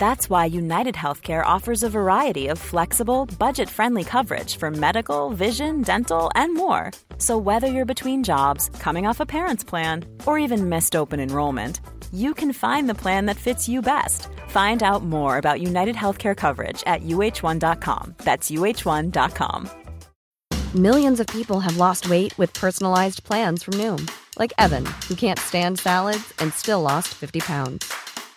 That's why United Healthcare offers a variety of flexible, budget friendly coverage for medical, vision, dental, and more. So, whether you're between jobs, coming off a parent's plan, or even missed open enrollment, you can find the plan that fits you best. Find out more about United Healthcare coverage at uh1.com. That's uh1.com. Millions of people have lost weight with personalized plans from Noom, like Evan, who can't stand salads and still lost 50 pounds.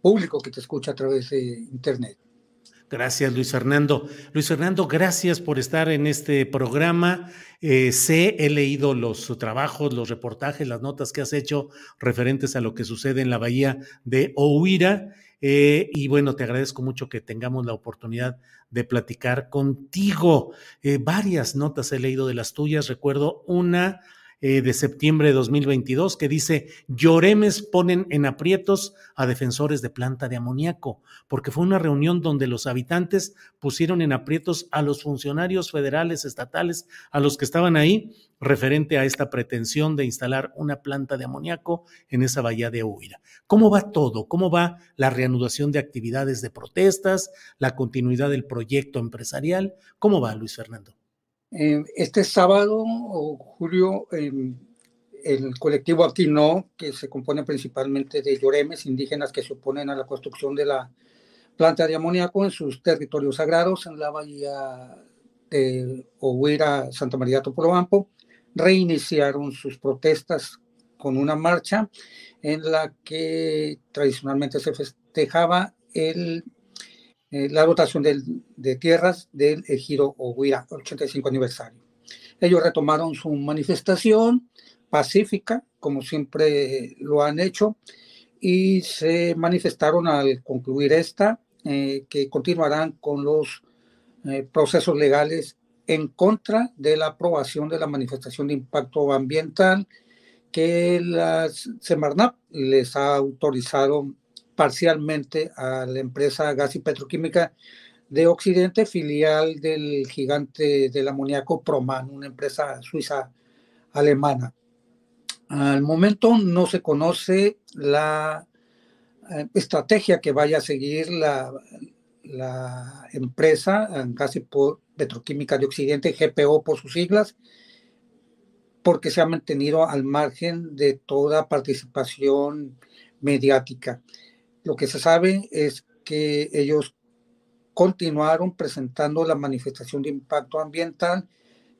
público que te escucha a través de Internet. Gracias, Luis Fernando. Luis Fernando, gracias por estar en este programa. Eh, sé, he leído los trabajos, los reportajes, las notas que has hecho referentes a lo que sucede en la bahía de Ohuira. Eh, y bueno, te agradezco mucho que tengamos la oportunidad de platicar contigo. Eh, varias notas he leído de las tuyas. Recuerdo una eh, de septiembre de 2022 que dice, Lloremes ponen en aprietos a defensores de planta de amoníaco, porque fue una reunión donde los habitantes pusieron en aprietos a los funcionarios federales, estatales, a los que estaban ahí, referente a esta pretensión de instalar una planta de amoníaco en esa bahía de Huira. ¿Cómo va todo? ¿Cómo va la reanudación de actividades de protestas, la continuidad del proyecto empresarial? ¿Cómo va, Luis Fernando? Eh, este sábado, Julio, em, el colectivo Aquino, que se compone principalmente de lloremes indígenas que se oponen a la construcción de la planta de amoníaco en sus territorios sagrados en la bahía de Ohuira, Santa María Topolobampo, reiniciaron sus protestas con una marcha en la que tradicionalmente se festejaba el eh, la dotación de tierras del ejido Oguira, 85 aniversario. Ellos retomaron su manifestación pacífica, como siempre lo han hecho, y se manifestaron al concluir esta, eh, que continuarán con los eh, procesos legales en contra de la aprobación de la manifestación de impacto ambiental que la Semarnap les ha autorizado parcialmente a la empresa gas y petroquímica de Occidente, filial del gigante del amoníaco Proman, una empresa suiza alemana. Al momento no se conoce la eh, estrategia que vaya a seguir la, la empresa Gas y Petroquímica de Occidente, GPO por sus siglas, porque se ha mantenido al margen de toda participación mediática. Lo que se sabe es que ellos continuaron presentando la manifestación de impacto ambiental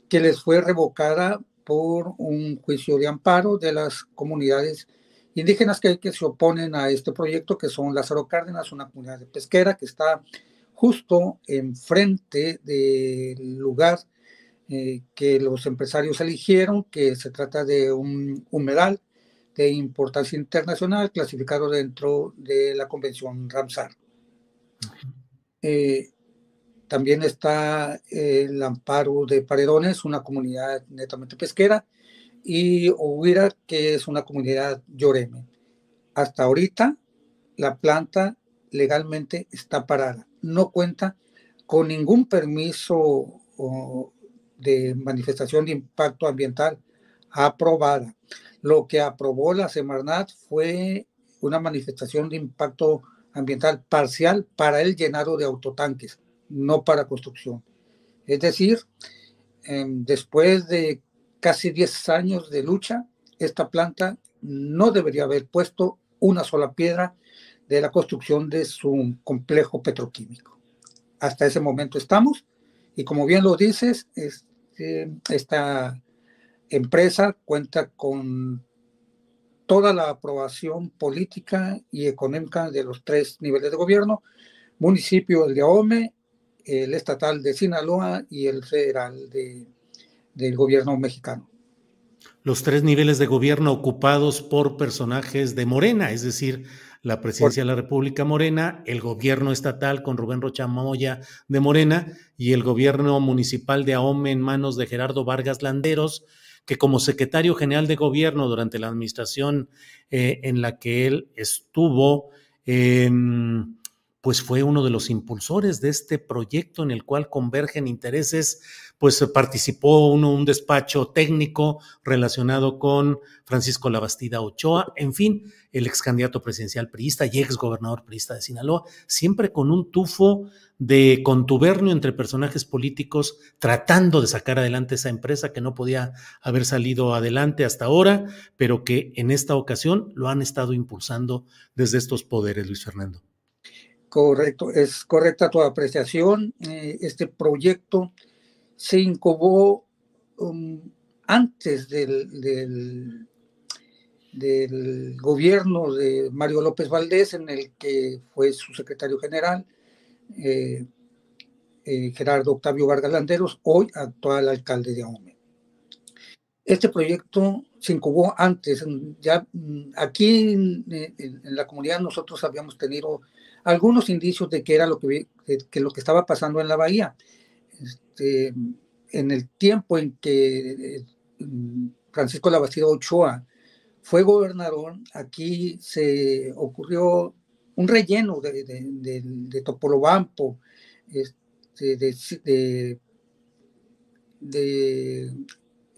que les fue revocada por un juicio de amparo de las comunidades indígenas que, que se oponen a este proyecto, que son Lázaro Cárdenas, una comunidad de pesquera que está justo enfrente del lugar eh, que los empresarios eligieron, que se trata de un humedal de importancia internacional clasificado dentro de la Convención Ramsar. Eh, también está el amparo de Paredones, una comunidad netamente pesquera, y Huira, que es una comunidad lloreme. Hasta ahorita, la planta legalmente está parada. No cuenta con ningún permiso de manifestación de impacto ambiental aprobada. Lo que aprobó la Semarnat fue una manifestación de impacto ambiental parcial para el llenado de autotanques, no para construcción. Es decir, em, después de casi 10 años de lucha, esta planta no debería haber puesto una sola piedra de la construcción de su complejo petroquímico. Hasta ese momento estamos y como bien lo dices, este, esta empresa cuenta con toda la aprobación política y económica de los tres niveles de gobierno, municipio de Ahome, el estatal de Sinaloa y el federal de, del gobierno mexicano. Los tres niveles de gobierno ocupados por personajes de Morena, es decir, la presidencia de la República Morena, el gobierno estatal con Rubén Rochamoya de Morena y el gobierno municipal de Ahome en manos de Gerardo Vargas Landeros, que como secretario general de gobierno durante la administración eh, en la que él estuvo, eh, pues fue uno de los impulsores de este proyecto en el cual convergen intereses, pues participó uno un despacho técnico relacionado con Francisco Labastida Ochoa, en fin, el ex candidato presidencial priista y ex gobernador priista de Sinaloa, siempre con un tufo de contubernio entre personajes políticos tratando de sacar adelante esa empresa que no podía haber salido adelante hasta ahora, pero que en esta ocasión lo han estado impulsando desde estos poderes, Luis Fernando. Correcto, es correcta tu apreciación. Eh, este proyecto se incubó um, antes del, del, gobierno de Mario López Valdés, en el que fue su secretario general, eh, eh, Gerardo Octavio Vargas Landeros, hoy actual alcalde de Ahome. Este proyecto se incubó antes, ya mm, aquí en, la comunidad nosotros habíamos tenido algunos indicios de que era lo que, que lo que estaba pasando en la bahía. Este, en el tiempo en que eh, Francisco Labastida Ochoa fue gobernador, aquí se ocurrió un relleno de, de, de, Topolobampo, este, de,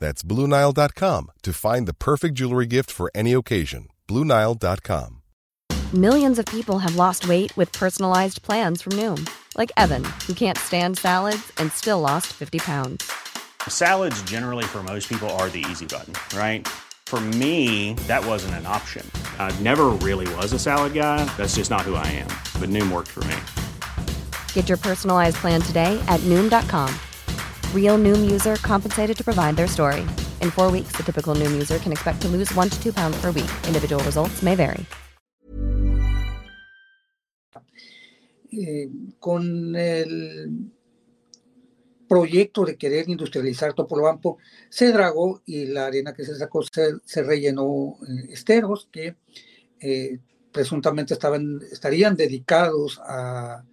That's BlueNile.com to find the perfect jewelry gift for any occasion. BlueNile.com. Millions of people have lost weight with personalized plans from Noom, like Evan, who can't stand salads and still lost 50 pounds. Salads, generally, for most people, are the easy button, right? For me, that wasn't an option. I never really was a salad guy. That's just not who I am. But Noom worked for me. Get your personalized plan today at Noom.com. Real Noom user compensated to provide their story. In four weeks, the typical Noom user can expect to lose one to two pounds per week. Individual results may vary. Eh, con el proyecto de querer industrializar Topolobampo, se dragó y la arena que se sacó se, rellenó en esteros que eh, presuntamente estaban, estarían dedicados a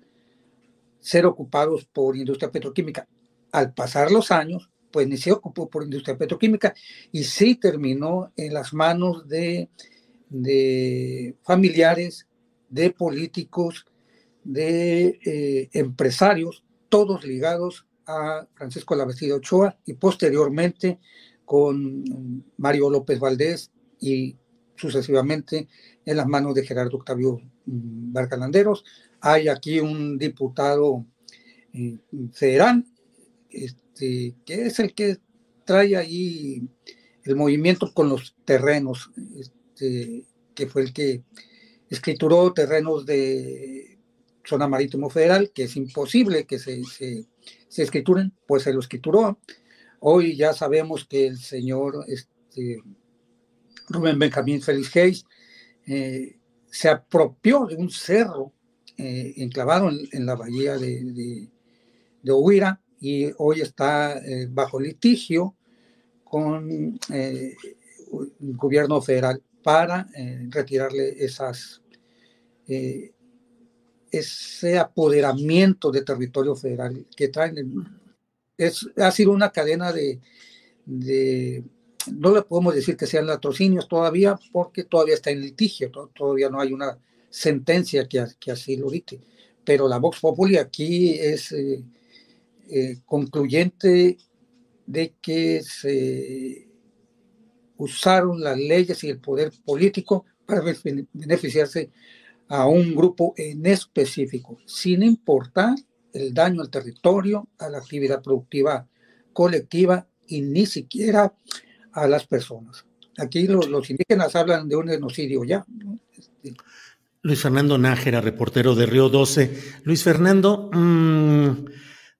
ser ocupados por industria petroquímica. Al pasar los años, pues ni se ocupó por industria petroquímica y sí terminó en las manos de, familiares, de políticos, de eh, empresarios, todos ligados a Francisco Lavestida Ochoa y posteriormente con Mario López Valdés y sucesivamente en las manos de Gerardo Octavio mm, Barcalanderos. Hay aquí un diputado eh, federal este, que es el que trae ahí el movimiento con los terrenos, este, que fue el que escrituró terrenos de zona marítimo federal, que es imposible que se, se, escrituren, pues se lo escrituró. Hoy ya sabemos que el señor este, Rubén Benjamín Félix Hayes eh, se apropió de un cerro eh, enclavado en, la bahía de, de, de, y hoy está eh, bajo litigio con el gobierno federal para retirarle esas ese apoderamiento de territorio federal que traen. Es, ha sido una cadena de, no le podemos decir que sean latrocinios todavía, porque todavía está en litigio, todavía no hay una sentencia que, que así lo dite. Pero la Vox Populi aquí es eh, eh, concluyente de que se usaron las leyes y el poder político para beneficiarse a un grupo en específico, sin importar el daño al territorio, a la actividad productiva colectiva y ni siquiera a las personas. Aquí los, indígenas hablan de un genocidio ya. Este, Luis Fernando Nájera, reportero de Río 12. Luis Fernando, mmm,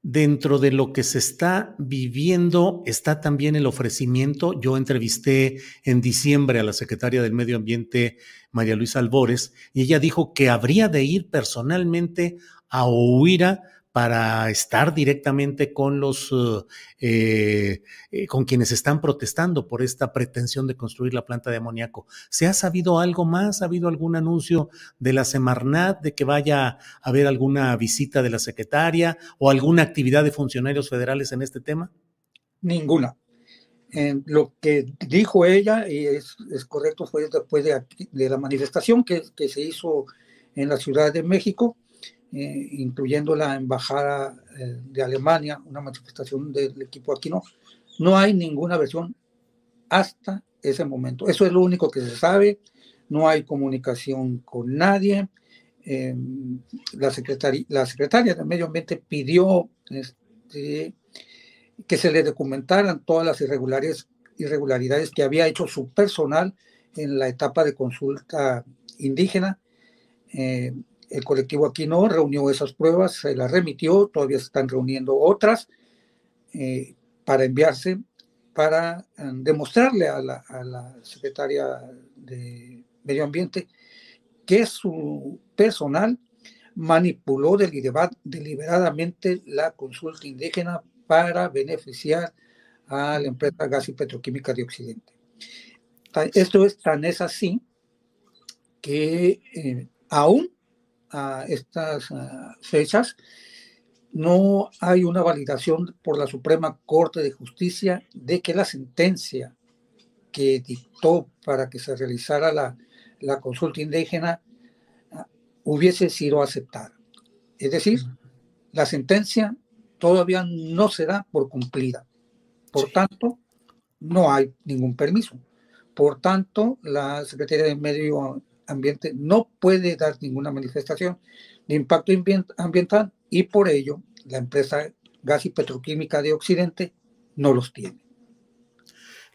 Dentro de lo que se está viviendo está también el ofrecimiento. Yo entrevisté en diciembre a la secretaria del Medio Ambiente, María Luisa Albores, y ella dijo que habría de ir personalmente a Ohuira para estar directamente con los eh, eh, con quienes están protestando por esta pretensión de construir la planta de amoníaco. ¿Se ha sabido algo más? ¿Ha habido algún anuncio de la Semarnat de que vaya a haber alguna visita de la secretaria o alguna actividad de funcionarios federales en este tema? Ninguna. lo que dijo ella, y es, correcto, fue después de, la manifestación que se hizo en la Ciudad de México, eh, incluyendo la embajada eh, de Alemania, una manifestación del equipo aquí no, hay ninguna versión hasta ese momento. Eso es lo único que se sabe, no hay comunicación con nadie. Em, la, secretaria, la secretaria de Medio Ambiente pidió este, que se le documentaran todas las irregularidades, irregularidades que había hecho su personal en la etapa de consulta indígena. Eh, el colectivo aquí no reunió esas pruebas, se las remitió, todavía se están reuniendo otras eh, para enviarse, para eh, demostrarle a la, a la, secretaria de Medio Ambiente que su personal manipuló deliberadamente la consulta indígena para beneficiar a la empresa gas y petroquímica de Occidente. Esto es tan es así que eh, aún a estas fechas, no hay una validación por la Suprema Corte de Justicia de que la sentencia que dictó para que se realizara la, la consulta indígena ah, hubiese sido aceptada. Es decir, la sentencia todavía no se da por cumplida. Por tanto, no hay ningún permiso. Por tanto, la Secretaría de Medio ambiente no puede dar ninguna manifestación de impacto ambiental y por ello la empresa gas y petroquímica de Occidente no los tiene.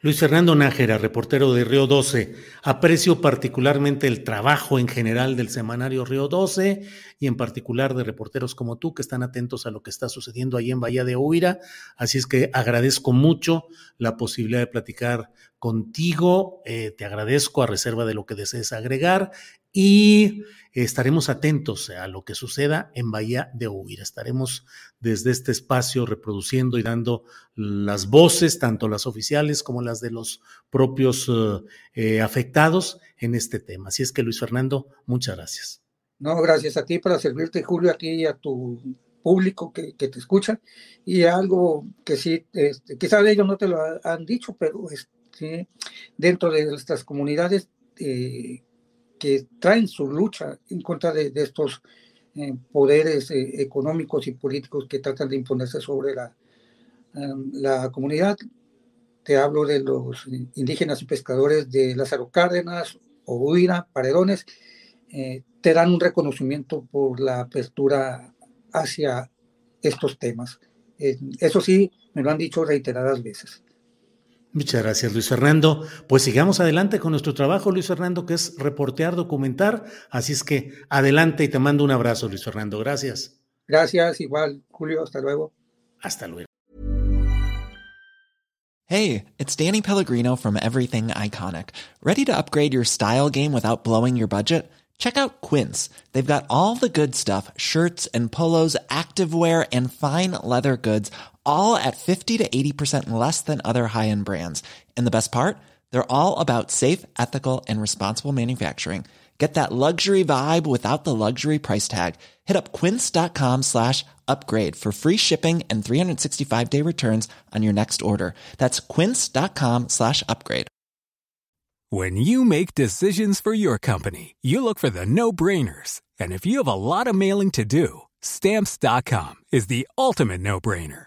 Luis Fernando Nájera, reportero de Río 12. Aprecio particularmente el trabajo en general del semanario Río 12 y en particular de reporteros como tú que están atentos a lo que está sucediendo ahí en Bahía de Huira. Así es que agradezco mucho la posibilidad de platicar contigo. Eh, te agradezco a reserva de lo que desees agregar y estaremos atentos a lo que suceda en Bahía de Huira. Estaremos desde este espacio reproduciendo y dando las voces, tanto las oficiales como las de los propios eh, afectados en este tema. Así es que Luis Fernando, muchas gracias. No, gracias a ti para servirte, Julio, a ti y a tu público que, te escucha. Y algo que sí, este, quizás ellos no te lo han dicho, pero este, dentro de estas comunidades eh, que traen su lucha en contra de, estos eh, poderes eh, económicos y políticos que tratan de imponerse sobre la, em, la comunidad. Te hablo de los indígenas y pescadores de Lázaro Cárdenas, Ohuira, Paredones, eh, te dan un reconocimiento por la apertura hacia estos temas. eso sí, me lo han dicho reiteradas veces. Muchas gracias, Luis Fernando. Pues sigamos adelante con nuestro trabajo, Luis Fernando, que es reportear, documentar. Así es que adelante y te mando un abrazo, Luis Fernando. Gracias. Gracias, igual, Julio. Hasta luego. Hasta luego. Hey, it's Danny Pellegrino from Everything Iconic. ¿Ready to upgrade your style game without blowing your budget? Check out Quince. They've got all the good stuff shirts and polos, activewear, and fine leather goods all at 50 to 80% less than other high-end brands. And the best part? They're all about safe, ethical, and responsible manufacturing. Get that luxury vibe without the luxury price tag. Hit up quince.com slash upgrade for free shipping and 365-day returns on your next order. That's quince.com slash upgrade. When you make decisions for your company, you look for the no-brainers. And if you have a lot of mailing to do, stamps.com is the ultimate no-brainer.